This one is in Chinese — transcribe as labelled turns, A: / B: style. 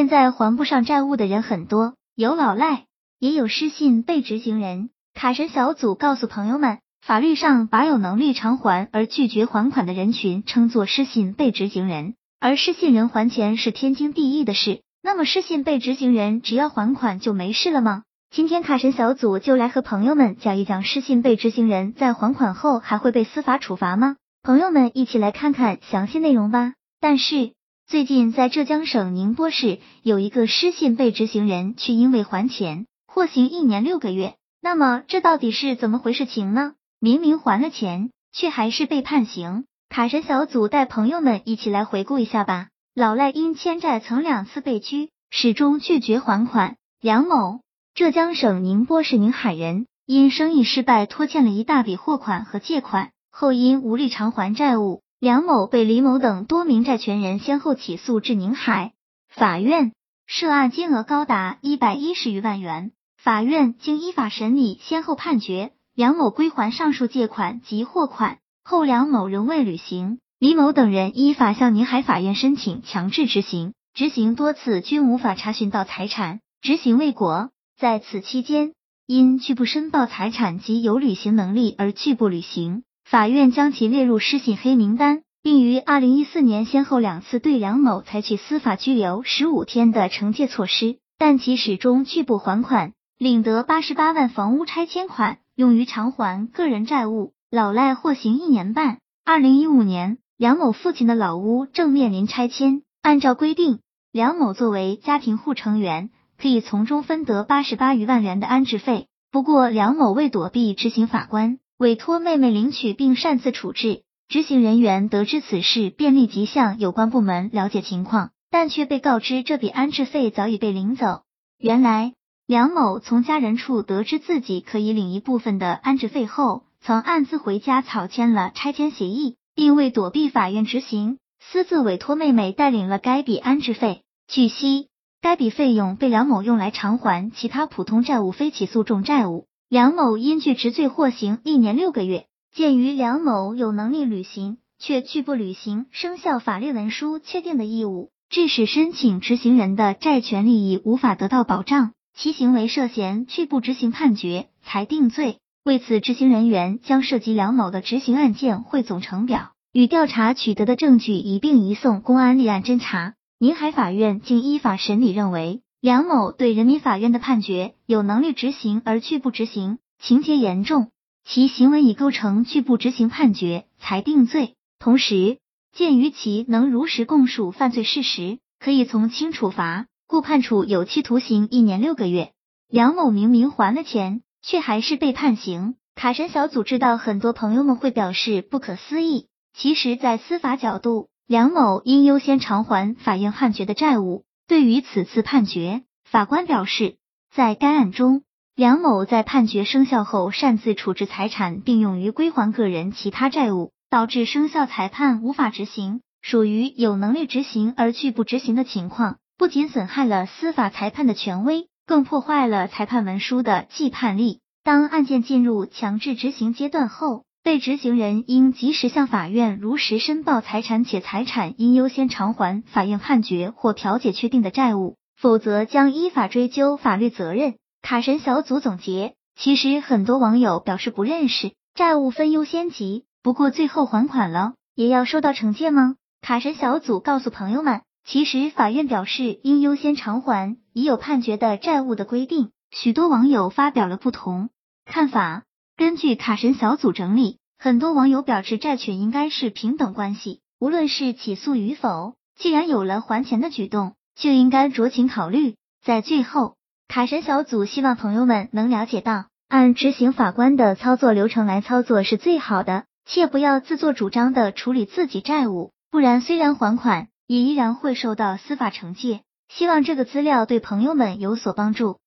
A: 现在还不上债务的人很多，有老赖，也有失信被执行人。卡神小组告诉朋友们，法律上把有能力偿还而拒绝还款的人群称作失信被执行人，而失信人还钱是天经地义的事。那么失信被执行人只要还款就没事了吗？今天卡神小组就来和朋友们讲一讲失信被执行人在还款后还会被司法处罚吗？朋友们一起来看看详细内容吧。但是最近在浙江省宁波市有一个失信被执行人却因为还钱获刑一年六个月，那么这到底是怎么回事情呢？明明还了钱，却还是被判刑。卡神小组带朋友们一起来回顾一下吧。老赖因欠债曾两次被拘，始终拒绝还款。梁某，浙江省宁波市宁海人，因生意失败拖欠了一大笔货款和借款，后因无力偿还债务，梁某被李某等多名债权人先后起诉至宁海法院，涉案金额高达一百一十余万元。法院经依法审理，先后判决梁某归还上述借款及货款，后梁某仍未履行。李某等人依法向宁海法院申请强制执行，执行多次均无法查询到财产，执行未果。在此期间，因拒不申报财产及有履行能力而拒不履行，法院将其列入失信黑名单，并于二零一四年先后两次对梁某采取司法拘留十五天的惩戒措施，但其始终拒不还款，领得八十八万房屋拆迁款，用于偿还个人债务。老赖获刑一年半。二零一五年。梁某父亲的老屋正面临拆迁，按照规定，梁某作为家庭户成员，可以从中分得八十八余万元的安置费。不过，梁某为躲避执行法官，委托妹妹领取并擅自处置。执行人员得知此事，便立即向有关部门了解情况，但却被告知这笔安置费早已被领走。原来，梁某从家人处得知自己可以领一部分的安置费后，曾暗自回家草签了拆迁协议。并为躲避法院执行，私自委托妹妹代领了该笔安置费。据悉，该笔费用被梁某用来偿还其他普通债务、非起诉重债务。梁某因拒执罪获刑一年六个月。鉴于梁某有能力履行，却拒不履行生效法律文书确定的义务，致使申请执行人的债权利益无法得到保障，其行为涉嫌拒不执行判决，裁定罪。为此，执行人员将涉及梁某的执行案件汇总成表，与调查取得的证据一并移送公安立案侦查。宁海法院经依法审理，认为梁某对人民法院的判决有能力执行而拒不执行，情节严重，其行为已构成拒不执行判决，裁定罪。同时，鉴于其能如实供述犯罪事实，可以从轻处罚，故判处有期徒刑一年六个月。梁某明明还了钱。却还是被判刑。卡神小组知道很多朋友们会表示不可思议，其实，在司法角度，梁某应优先偿还法院判决的债务。对于此次判决，法官表示，在该案中，梁某在判决生效后擅自处置财产，并用于归还个人其他债务，导致生效裁判无法执行，属于有能力执行而拒不执行的情况，不仅损害了司法裁判的权威。更破坏了裁判文书的既判力。当案件进入强制执行阶段后，被执行人应及时向法院如实申报财产，且财产应优先偿还法院判决或调解确定的债务，否则将依法追究法律责任。卡神小组总结：其实很多网友表示不认识债务分优先级，不过最后还款了，也要受到惩戒吗？卡神小组告诉朋友们。其实，法院表示应优先偿还已有判决的债务的规定，许多网友发表了不同看法。根据卡神小组整理，很多网友表示债权应该是平等关系，无论是起诉与否，既然有了还钱的举动，就应该酌情考虑。在最后，卡神小组希望朋友们能了解到，按执行法官的操作流程来操作是最好的，切不要自作主张的处理自己债务，不然虽然还款。也依然会受到司法惩戒。希望这个资料对朋友们有所帮助。